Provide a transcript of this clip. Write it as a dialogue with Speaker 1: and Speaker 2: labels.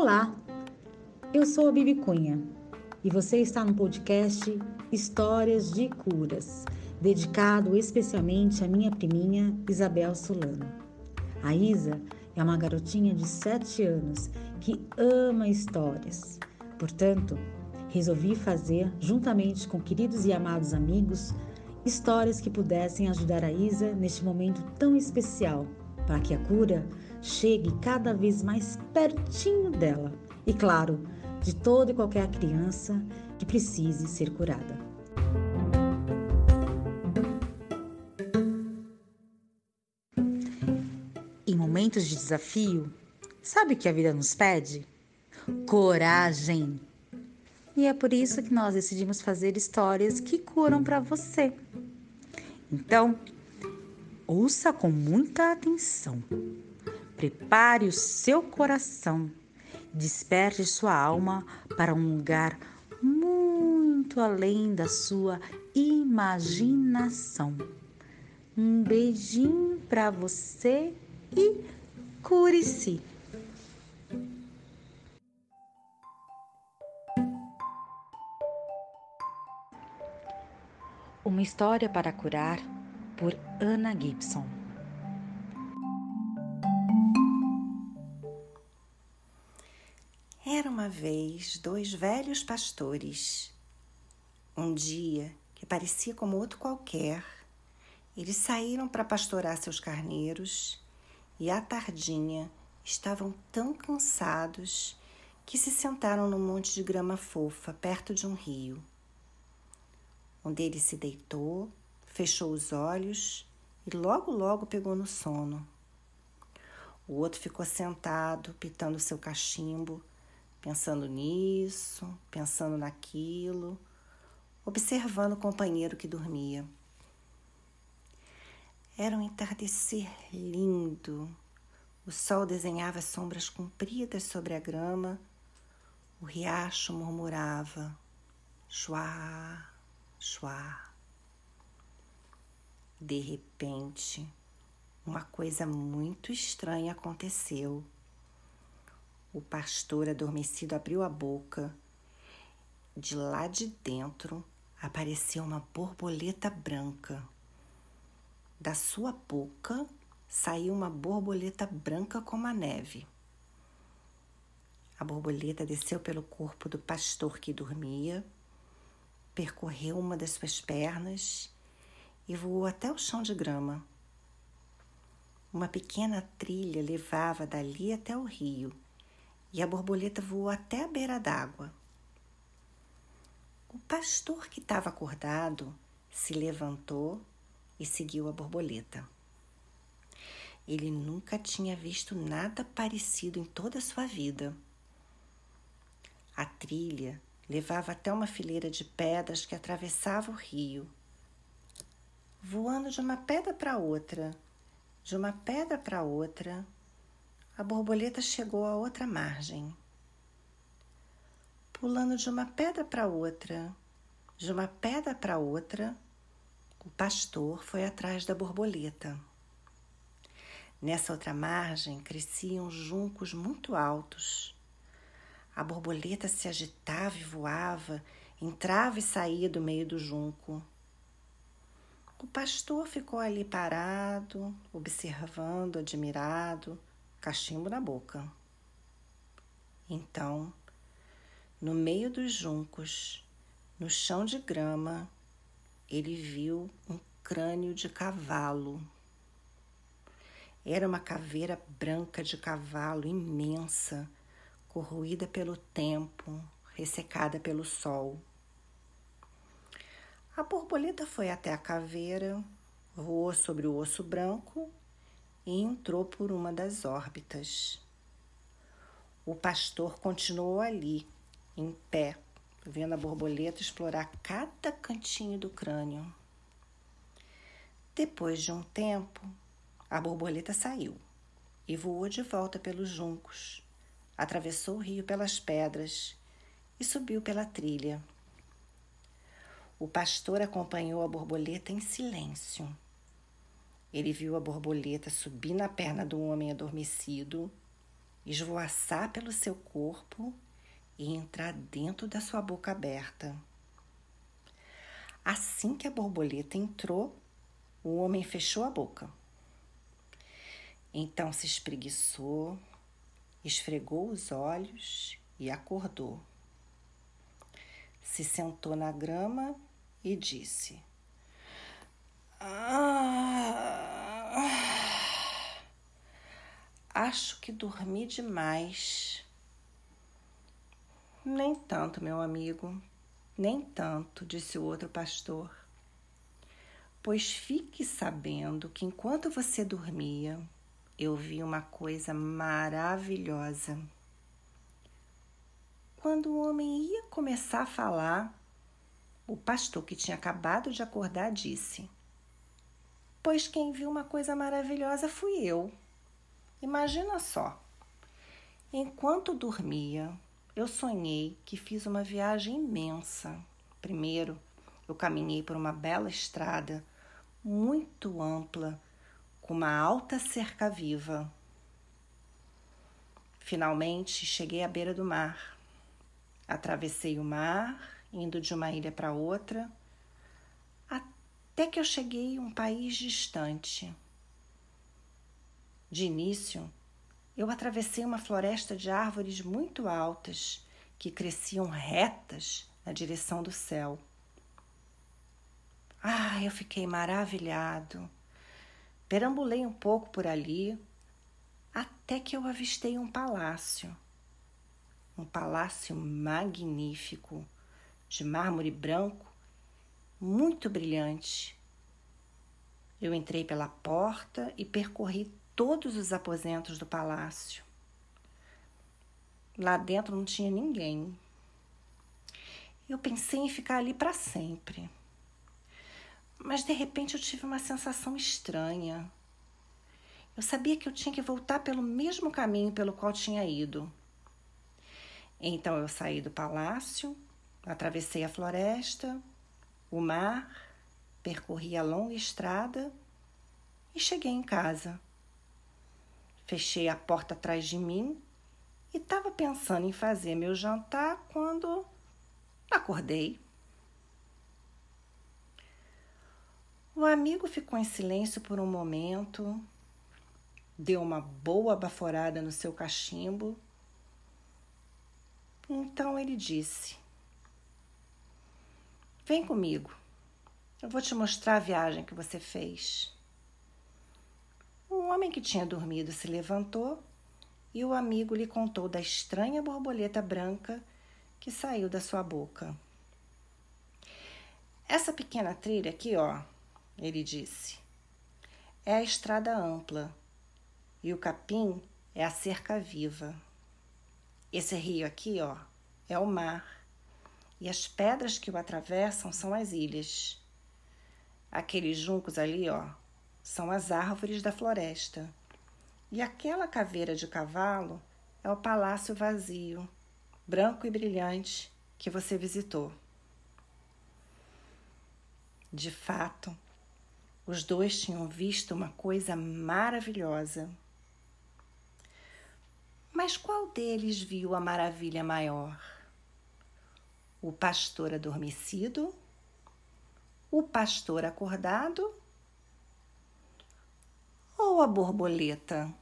Speaker 1: Olá, eu sou a Bibi Cunha e você está no podcast Histórias de Curas, dedicado especialmente à minha priminha Isabel Solano. A Isa é uma garotinha de 7 anos que ama histórias. Portanto, resolvi fazer, juntamente com queridos e amados amigos, histórias que pudessem ajudar a Isa neste momento tão especial, para que a cura chegue cada vez mais pertinho dela. E claro, de toda e qualquer criança que precise ser curada. Em momentos de desafio, sabe o que a vida nos pede? Coragem! E é por isso que nós decidimos fazer histórias que curam para você. Então, ouça com muita atenção. Prepare o seu coração. Desperte sua alma para um lugar muito além da sua imaginação. Um beijinho para você e cure-se. Uma história para curar por Ana Gibson.
Speaker 2: Era uma vez dois velhos pastores. Um dia, que parecia como outro qualquer, eles saíram para pastorar seus carneiros e à tardinha estavam tão cansados que se sentaram num monte de grama fofa perto de um rio. Um deles se deitou, fechou os olhos e logo, logo pegou no sono. O outro ficou sentado, pitando seu cachimbo, pensando nisso, pensando naquilo, observando o companheiro que dormia. Era um entardecer lindo. O sol desenhava sombras compridas sobre a grama. O riacho murmurava: chuá, Chua. De repente, uma coisa muito estranha aconteceu. O pastor adormecido abriu a boca. De lá de dentro apareceu uma borboleta branca. Da sua boca saiu uma borboleta branca como a neve. A borboleta desceu pelo corpo do pastor que dormia percorreu uma das suas pernas e voou até o chão de grama. Uma pequena trilha levava dali até o rio e a borboleta voou até a beira d'água. O pastor que estava acordado se levantou e seguiu a borboleta. Ele nunca tinha visto nada parecido em toda a sua vida. A trilha levava até uma fileira de pedras que atravessava o rio. Voando de uma pedra para outra, de uma pedra para outra, a borboleta chegou à outra margem. Pulando de uma pedra para outra, de uma pedra para outra, o pastor foi atrás da borboleta. Nessa outra margem cresciam juncos muito altos a borboleta se agitava e voava, entrava e saía do meio do junco. O pastor ficou ali parado, observando, admirado, cachimbo na boca. Então, no meio dos juncos, no chão de grama, ele viu um crânio de cavalo. Era uma caveira branca de cavalo imensa, corroída pelo tempo, ressecada pelo sol. A borboleta foi até a caveira, voou sobre o osso branco e entrou por uma das órbitas. O pastor continuou ali, em pé, vendo a borboleta explorar cada cantinho do crânio. Depois de um tempo, a borboleta saiu e voou de volta pelos juncos, atravessou o rio pelas pedras e subiu pela trilha. O pastor acompanhou a borboleta em silêncio. Ele viu a borboleta subir na perna do homem adormecido esvoaçar pelo seu corpo e entrar dentro da sua boca aberta. Assim que a borboleta entrou, o homem fechou a boca. Então se espreguiçou, esfregou os olhos e acordou. Se sentou na grama e disse: ah, Acho que dormi demais. Nem tanto, meu amigo, nem tanto, disse o outro pastor. Pois fique sabendo que enquanto você dormia, eu vi uma coisa maravilhosa. Quando o homem ia começar a falar, o pastor que tinha acabado de acordar disse: Pois quem viu uma coisa maravilhosa fui eu. Imagina só. Enquanto dormia, eu sonhei que fiz uma viagem imensa. Primeiro, eu caminhei por uma bela estrada muito ampla, com uma alta cerca viva. Finalmente cheguei à beira do mar. Atravessei o mar, indo de uma ilha para outra, até que eu cheguei a um país distante. De início, eu atravessei uma floresta de árvores muito altas que cresciam retas na direção do céu. Ah, eu fiquei maravilhado. Perambulei um pouco por ali até que eu avistei um palácio. Um palácio magnífico, de mármore branco, muito brilhante. Eu entrei pela porta e percorri todos os aposentos do palácio. Lá dentro não tinha ninguém. Eu pensei em ficar ali para sempre. Mas de repente eu tive uma sensação estranha. Eu sabia que eu tinha que voltar pelo mesmo caminho pelo qual tinha ido. Então eu saí do palácio, atravessei a floresta, o mar, percorri a longa estrada e cheguei em casa. Fechei a porta atrás de mim e estava pensando em fazer meu jantar quando acordei. O amigo ficou em silêncio por um momento, deu uma boa baforada no seu cachimbo. Então ele disse: Vem comigo, eu vou te mostrar a viagem que você fez. Um homem que tinha dormido se levantou e o amigo lhe contou da estranha borboleta branca que saiu da sua boca. Essa pequena trilha aqui, ó, ele disse, é a estrada ampla e o capim é a cerca viva. Esse rio aqui, ó, é o mar e as pedras que o atravessam são as ilhas. Aqueles juncos ali, ó, são as árvores da floresta. E aquela caveira de cavalo é o palácio vazio, branco e brilhante, que você visitou. De fato, os dois tinham visto uma coisa maravilhosa. Mas qual deles viu a maravilha maior? O pastor adormecido? O pastor acordado ou a borboleta?